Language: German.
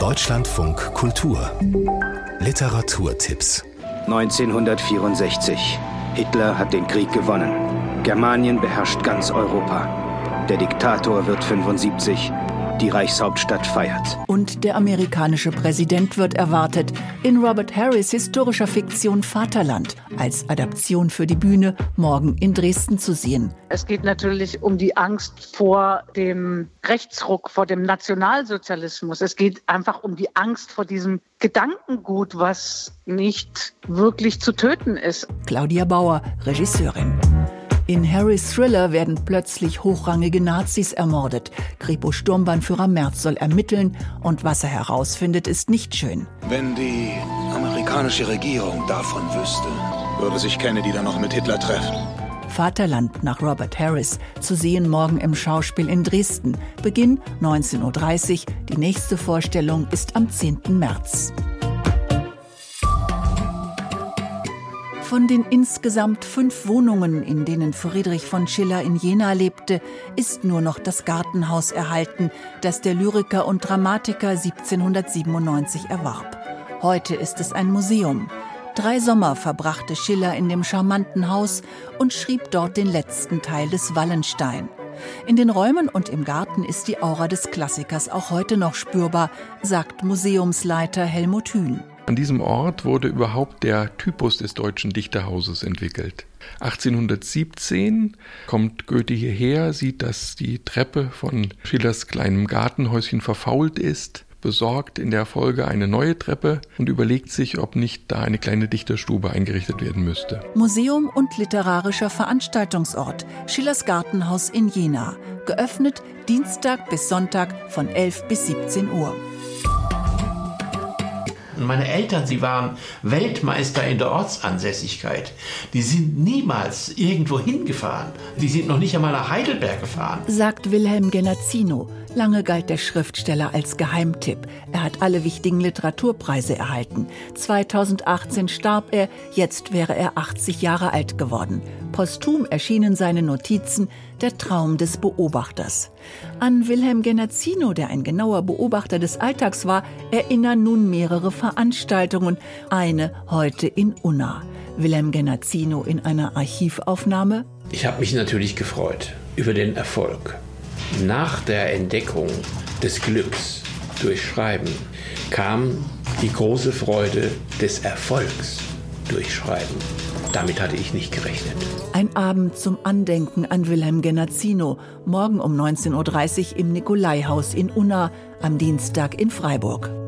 Deutschlandfunk Kultur Literaturtipps 1964. Hitler hat den Krieg gewonnen. Germanien beherrscht ganz Europa. Der Diktator wird 75 die Reichshauptstadt feiert. Und der amerikanische Präsident wird erwartet in Robert Harris historischer Fiktion Vaterland als Adaption für die Bühne morgen in Dresden zu sehen. Es geht natürlich um die Angst vor dem Rechtsruck, vor dem Nationalsozialismus. Es geht einfach um die Angst vor diesem Gedankengut, was nicht wirklich zu töten ist. Claudia Bauer, Regisseurin. In Harrys Thriller werden plötzlich hochrangige Nazis ermordet. Kripo Sturmbahnführer Merz soll ermitteln und was er herausfindet, ist nicht schön. Wenn die amerikanische Regierung davon wüsste, würde sich Kennedy dann noch mit Hitler treffen. Vaterland nach Robert Harris, zu sehen morgen im Schauspiel in Dresden. Beginn 19.30 Uhr. Die nächste Vorstellung ist am 10. März. Von den insgesamt fünf Wohnungen, in denen Friedrich von Schiller in Jena lebte, ist nur noch das Gartenhaus erhalten, das der Lyriker und Dramatiker 1797 erwarb. Heute ist es ein Museum. Drei Sommer verbrachte Schiller in dem charmanten Haus und schrieb dort den letzten Teil des Wallenstein. In den Räumen und im Garten ist die Aura des Klassikers auch heute noch spürbar, sagt Museumsleiter Helmut Hühn. An diesem Ort wurde überhaupt der Typus des deutschen Dichterhauses entwickelt. 1817 kommt Goethe hierher, sieht, dass die Treppe von Schillers kleinem Gartenhäuschen verfault ist, besorgt in der Folge eine neue Treppe und überlegt sich, ob nicht da eine kleine Dichterstube eingerichtet werden müsste. Museum und literarischer Veranstaltungsort Schillers Gartenhaus in Jena. Geöffnet Dienstag bis Sonntag von 11 bis 17 Uhr. Meine Eltern, sie waren Weltmeister in der Ortsansässigkeit. Die sind niemals irgendwo hingefahren. Die sind noch nicht einmal nach Heidelberg gefahren. Sagt Wilhelm Genazzino. Lange galt der Schriftsteller als Geheimtipp. Er hat alle wichtigen Literaturpreise erhalten. 2018 starb er, jetzt wäre er 80 Jahre alt geworden. Posthum erschienen seine Notizen Der Traum des Beobachters. An Wilhelm Genazzino, der ein genauer Beobachter des Alltags war, erinnern nun mehrere Veranstaltungen. Eine heute in Unna. Wilhelm Genazzino in einer Archivaufnahme. Ich habe mich natürlich gefreut über den Erfolg. Nach der Entdeckung des Glücks durch Schreiben kam die große Freude des Erfolgs durch Schreiben. Damit hatte ich nicht gerechnet. Ein Abend zum Andenken an Wilhelm Genazzino, morgen um 19.30 Uhr im Nikolaihaus in Unna, am Dienstag in Freiburg.